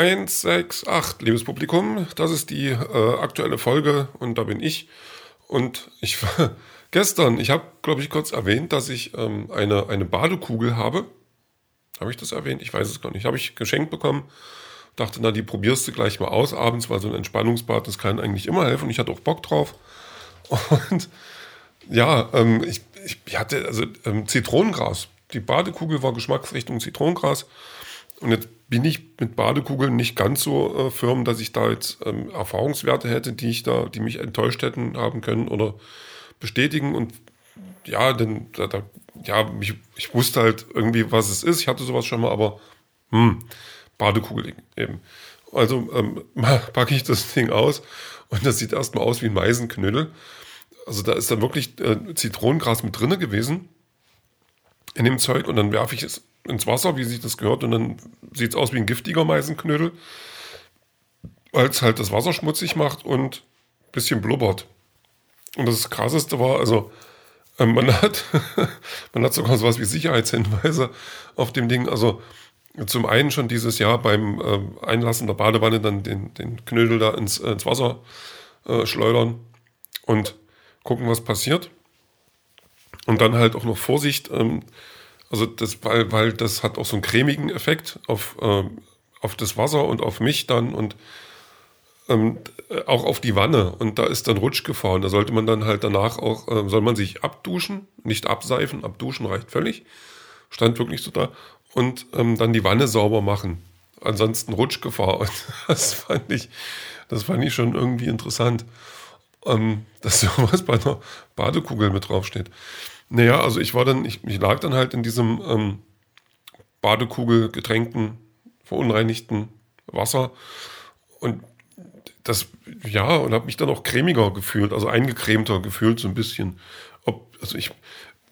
168, liebes Publikum, das ist die äh, aktuelle Folge und da bin ich. Und ich war gestern, ich habe, glaube ich, kurz erwähnt, dass ich ähm, eine, eine Badekugel habe. Habe ich das erwähnt? Ich weiß es gar nicht. Habe ich geschenkt bekommen. Dachte, na, die probierst du gleich mal aus abends, weil so ein Entspannungsbad, das kann eigentlich immer helfen. Und ich hatte auch Bock drauf. Und ja, ähm, ich, ich hatte also ähm, Zitronengras. Die Badekugel war Geschmacksrichtung Zitronengras. Und jetzt bin ich mit Badekugeln nicht ganz so äh, firm, dass ich da jetzt ähm, Erfahrungswerte hätte, die ich da, die mich enttäuscht hätten haben können oder bestätigen. Und ja, denn da, da, ja, ich, ich wusste halt irgendwie, was es ist. Ich hatte sowas schon mal, aber hm, Badekugel eben. Also ähm, packe ich das Ding aus und das sieht erstmal aus wie ein Meisenknödel. Also da ist dann wirklich äh, Zitronengras mit drinne gewesen in dem Zeug und dann werfe ich es ins Wasser, wie sich das gehört, und dann sieht es aus wie ein giftiger Meisenknödel, weil es halt das Wasser schmutzig macht und ein bisschen blubbert. Und das Krasseste war, also ähm, man, hat, man hat sogar sowas wie Sicherheitshinweise auf dem Ding. Also zum einen schon dieses Jahr beim äh, Einlassen der Badewanne dann den, den Knödel da ins, äh, ins Wasser äh, schleudern und gucken, was passiert. Und dann halt auch noch Vorsicht, ähm, also das, weil, weil das hat auch so einen cremigen Effekt auf, äh, auf das Wasser und auf mich dann und ähm, auch auf die Wanne. Und da ist dann Rutschgefahr. Und da sollte man dann halt danach auch, äh, soll man sich abduschen, nicht abseifen, abduschen reicht völlig. Stand wirklich so da. Und ähm, dann die Wanne sauber machen. Ansonsten Rutschgefahr. Und das fand ich, das fand ich schon irgendwie interessant, ähm, dass sowas bei einer Badekugel mit draufsteht. Naja, also ich war dann, ich, ich lag dann halt in diesem ähm, Badekugel getränkten, verunreinigten Wasser und das, ja, und habe mich dann auch cremiger gefühlt, also eingecremter gefühlt so ein bisschen. Ob, also ich,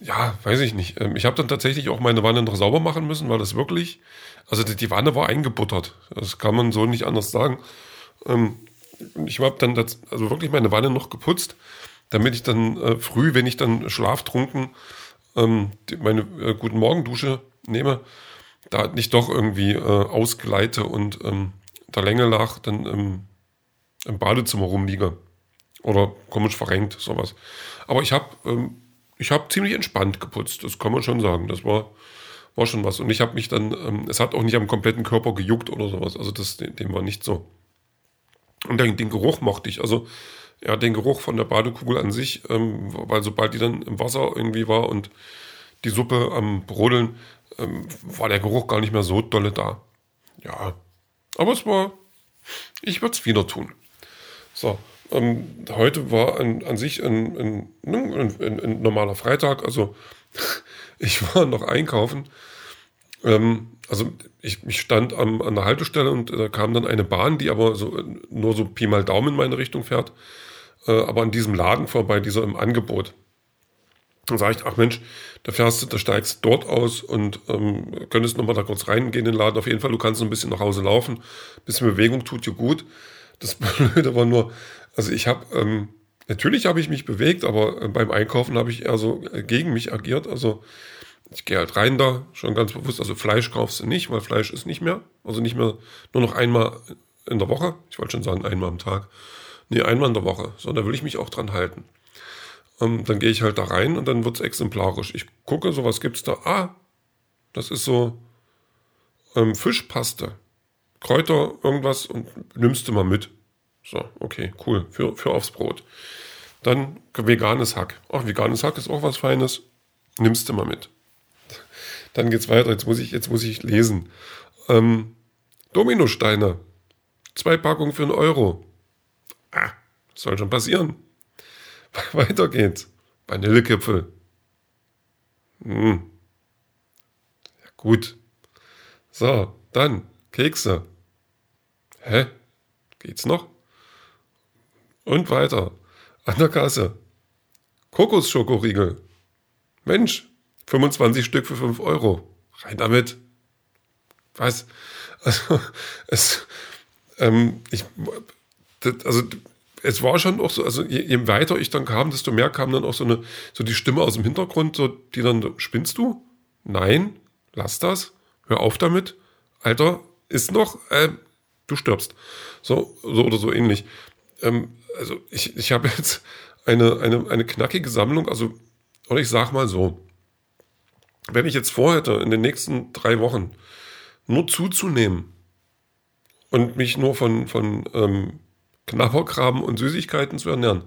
ja, weiß ich nicht. Ähm, ich habe dann tatsächlich auch meine Wanne noch sauber machen müssen, weil das wirklich, also die Wanne war eingebuttert. Das kann man so nicht anders sagen. Ähm, ich habe dann das, also wirklich meine Wanne noch geputzt damit ich dann äh, früh, wenn ich dann schlaftrunken ähm, meine äh, guten Morgendusche nehme, da nicht doch irgendwie äh, ausgleite und ähm, der Länge nach dann ähm, im Badezimmer rumliege. Oder komisch verrenkt, sowas. Aber ich habe ähm, ich hab ziemlich entspannt geputzt, das kann man schon sagen. Das war, war schon was. Und ich habe mich dann, ähm, es hat auch nicht am kompletten Körper gejuckt oder sowas. Also das, dem war nicht so. Und den, den Geruch mochte ich. Also ja, den Geruch von der Badekugel an sich, ähm, weil sobald die dann im Wasser irgendwie war und die Suppe am Brodeln, ähm, war der Geruch gar nicht mehr so dolle da. Ja, aber es war, ich würde es wieder tun. So, ähm, heute war an, an sich ein, ein, ein, ein, normaler Freitag, also ich war noch einkaufen. Ähm, also ich, ich stand am, an der Haltestelle und da kam dann eine Bahn, die aber so nur so Pi mal Daumen in meine Richtung fährt äh, aber an diesem Laden vorbei, dieser im Angebot. Dann sage ich, ach Mensch, da fährst du, da steigst dort aus und ähm, könntest nochmal da kurz reingehen in den Laden. Auf jeden Fall, du kannst so ein bisschen nach Hause laufen. Ein bisschen Bewegung tut dir gut. Das Blöde war nur, also ich habe, ähm, natürlich habe ich mich bewegt, aber äh, beim Einkaufen habe ich eher so äh, gegen mich agiert. Also ich gehe halt rein da, schon ganz bewusst. Also Fleisch kaufst du nicht, weil Fleisch ist nicht mehr. Also nicht mehr, nur noch einmal in der Woche. Ich wollte schon sagen, einmal am Tag. Nee, einmal in der Woche. So, da will ich mich auch dran halten. Ähm, dann gehe ich halt da rein und dann wird es exemplarisch. Ich gucke, so was gibt es da. Ah, das ist so ähm, Fischpaste. Kräuter, irgendwas und nimmst du mal mit. So, okay, cool. Für, für aufs Brot. Dann veganes Hack. Ach, veganes Hack ist auch was Feines. Nimmst du mal mit. Dann geht's weiter. Jetzt muss ich, jetzt muss ich lesen. Ähm, Dominosteine. Zwei Packungen für einen Euro. Soll schon passieren. Weiter geht's. Vanillekipfel. Hm. Ja, gut. So, dann Kekse. Hä? Geht's noch? Und weiter. An der Kasse. Kokosschokoriegel. Mensch, 25 Stück für 5 Euro. Rein damit. Was? Also, es, ähm, ich, das, also es war schon auch so, also je, je, weiter ich dann kam, desto mehr kam dann auch so eine, so die Stimme aus dem Hintergrund, so, die dann, spinnst du? Nein, lass das, hör auf damit. Alter, ist noch, äh, du stirbst. So, so oder so ähnlich. Ähm, also ich, ich habe jetzt eine, eine, eine knackige Sammlung, also, oder ich sag mal so, wenn ich jetzt vorhätte, in den nächsten drei Wochen nur zuzunehmen und mich nur von, von ähm, Knabberkram und Süßigkeiten zu ernähren,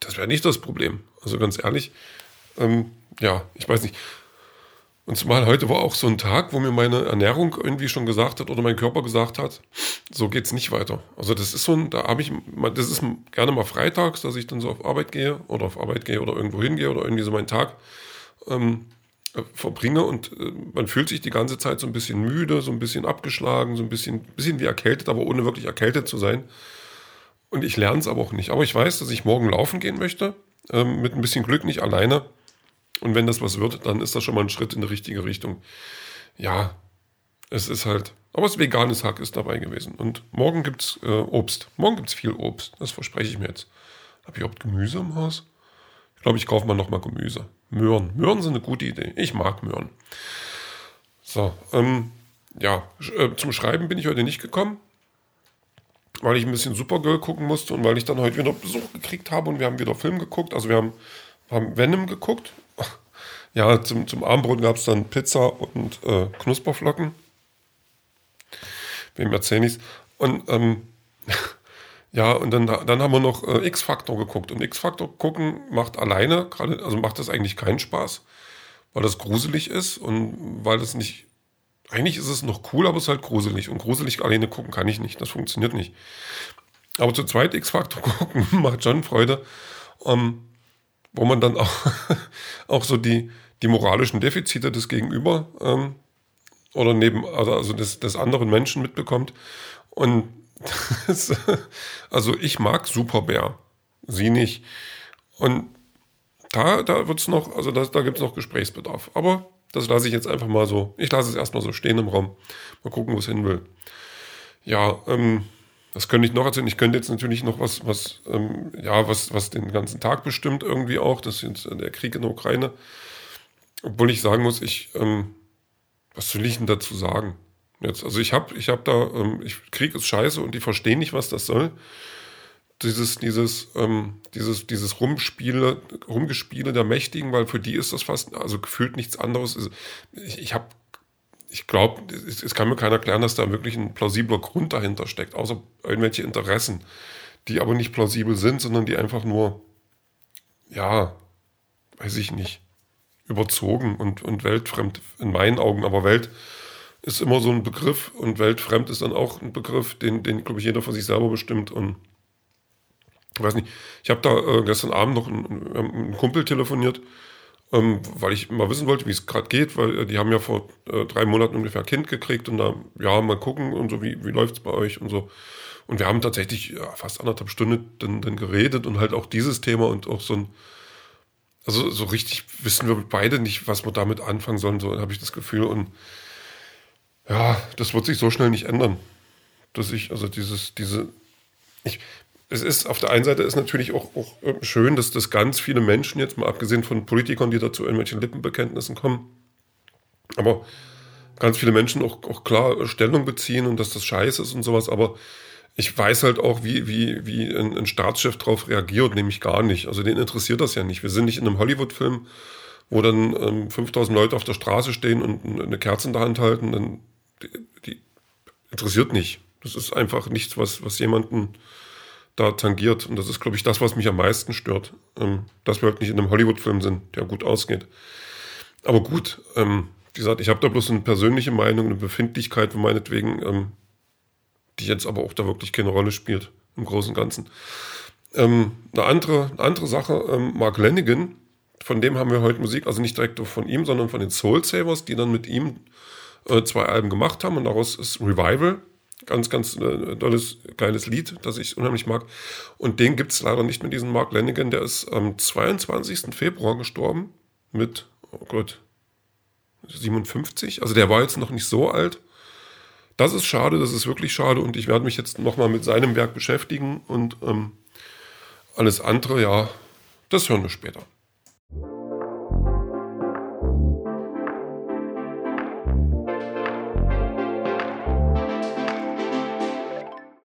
das wäre nicht das Problem. Also ganz ehrlich, ähm, ja, ich weiß nicht. Und zumal heute war auch so ein Tag, wo mir meine Ernährung irgendwie schon gesagt hat oder mein Körper gesagt hat, so geht es nicht weiter. Also das ist so ein, da habe ich, das ist gerne mal freitags, dass ich dann so auf Arbeit gehe oder auf Arbeit gehe oder irgendwo hingehe oder irgendwie so meinen Tag ähm, verbringe und äh, man fühlt sich die ganze Zeit so ein bisschen müde, so ein bisschen abgeschlagen, so ein bisschen, bisschen wie erkältet, aber ohne wirklich erkältet zu sein. Und ich lerne es aber auch nicht. Aber ich weiß, dass ich morgen laufen gehen möchte, ähm, mit ein bisschen Glück nicht alleine. Und wenn das was wird, dann ist das schon mal ein Schritt in die richtige Richtung. Ja, es ist halt. Aber das veganes Hack ist dabei gewesen. Und morgen gibt es äh, Obst. Morgen gibt es viel Obst. Das verspreche ich mir jetzt. Habe ich überhaupt Gemüse im Haus? Ich glaube, ich kaufe mal nochmal Gemüse. Möhren. Möhren sind eine gute Idee. Ich mag Möhren. So, ähm, ja, äh, zum Schreiben bin ich heute nicht gekommen, weil ich ein bisschen Supergirl gucken musste und weil ich dann heute wieder Besuch gekriegt habe und wir haben wieder Film geguckt. Also wir haben, haben Venom geguckt ja, zum, zum Abendbrot gab es dann Pizza und äh, Knusperflocken. Wem erzähle ich's? Und ähm, ja, und dann, dann haben wir noch äh, X-Factor geguckt. Und X-Factor gucken macht alleine, gerade, also macht das eigentlich keinen Spaß, weil das gruselig ist und weil das nicht. Eigentlich ist es noch cool, aber es ist halt gruselig. Und gruselig alleine gucken kann ich nicht. Das funktioniert nicht. Aber zu zweit X-Factor gucken macht schon Freude. Ähm, wo man dann auch, auch so die, die moralischen Defizite des Gegenüber ähm, oder neben, also, also des, des anderen Menschen mitbekommt. Und das, also ich mag Superbär, sie nicht. Und da, da wird es noch, also das, da gibt es noch Gesprächsbedarf. Aber das lasse ich jetzt einfach mal so, ich lasse es erstmal so stehen im Raum. Mal gucken, wo es hin will. Ja, ähm, das könnte ich noch erzählen. Ich könnte jetzt natürlich noch was, was, ähm, ja, was, was den ganzen Tag bestimmt irgendwie auch. Das ist der Krieg in der Ukraine. Obwohl ich sagen muss, ich, ähm, was soll ich denn dazu sagen? Jetzt, also ich habe, ich habe da, ähm, ich, Krieg ist scheiße und die verstehen nicht, was das soll. Dieses, dieses, ähm, dieses, dieses Rumspiele, Rumgespiele der Mächtigen, weil für die ist das fast, also gefühlt nichts anderes. Ich, ich habe ich glaube, es, es, kann mir keiner erklären, dass da wirklich ein plausibler Grund dahinter steckt, außer irgendwelche Interessen, die aber nicht plausibel sind, sondern die einfach nur, ja, weiß ich nicht, überzogen und, und weltfremd in meinen Augen. Aber Welt ist immer so ein Begriff und weltfremd ist dann auch ein Begriff, den, den glaube ich, jeder für sich selber bestimmt. Und ich weiß nicht, ich habe da äh, gestern Abend noch einen, einen Kumpel telefoniert, ähm, weil ich mal wissen wollte, wie es gerade geht, weil äh, die haben ja vor äh, drei Monaten ungefähr ein Kind gekriegt und da, ja, mal gucken und so, wie, wie läuft es bei euch und so. Und wir haben tatsächlich ja, fast anderthalb Stunden dann, dann geredet und halt auch dieses Thema und auch so ein, also so richtig wissen wir beide nicht, was wir damit anfangen sollen, so habe ich das Gefühl. Und ja, das wird sich so schnell nicht ändern. Dass ich, also dieses, diese, ich, es ist auf der einen Seite ist natürlich auch, auch schön, dass das ganz viele Menschen jetzt mal abgesehen von Politikern, die dazu irgendwelchen Lippenbekenntnissen kommen, aber ganz viele Menschen auch, auch klar Stellung beziehen und dass das scheiße ist und sowas, aber ich weiß halt auch, wie, wie, wie ein, ein Staatschef darauf reagiert, nämlich gar nicht. Also den interessiert das ja nicht. Wir sind nicht in einem Hollywood-Film, wo dann ähm, 5000 Leute auf der Straße stehen und eine Kerze in der Hand halten. Dann, die, interessiert nicht. Das ist einfach nichts, was, was jemanden da tangiert. Und das ist, glaube ich, das, was mich am meisten stört. Ähm, dass wir halt nicht in einem Hollywood-Film sind, der gut ausgeht. Aber gut, ähm, wie gesagt, ich habe da bloß eine persönliche Meinung, eine Befindlichkeit, meinetwegen, ähm, die jetzt aber auch da wirklich keine Rolle spielt im Großen und Ganzen. Ähm, eine, andere, eine andere Sache, ähm, Mark Lennigan, von dem haben wir heute Musik, also nicht direkt von ihm, sondern von den Soul Savers, die dann mit ihm äh, zwei Alben gemacht haben und daraus ist Revival Ganz, ganz äh, tolles, geiles Lied, das ich unheimlich mag. Und den gibt es leider nicht mehr, diesen Mark Lennigan. Der ist am 22. Februar gestorben mit, oh Gott, 57. Also der war jetzt noch nicht so alt. Das ist schade, das ist wirklich schade. Und ich werde mich jetzt nochmal mit seinem Werk beschäftigen. Und ähm, alles andere, ja, das hören wir später.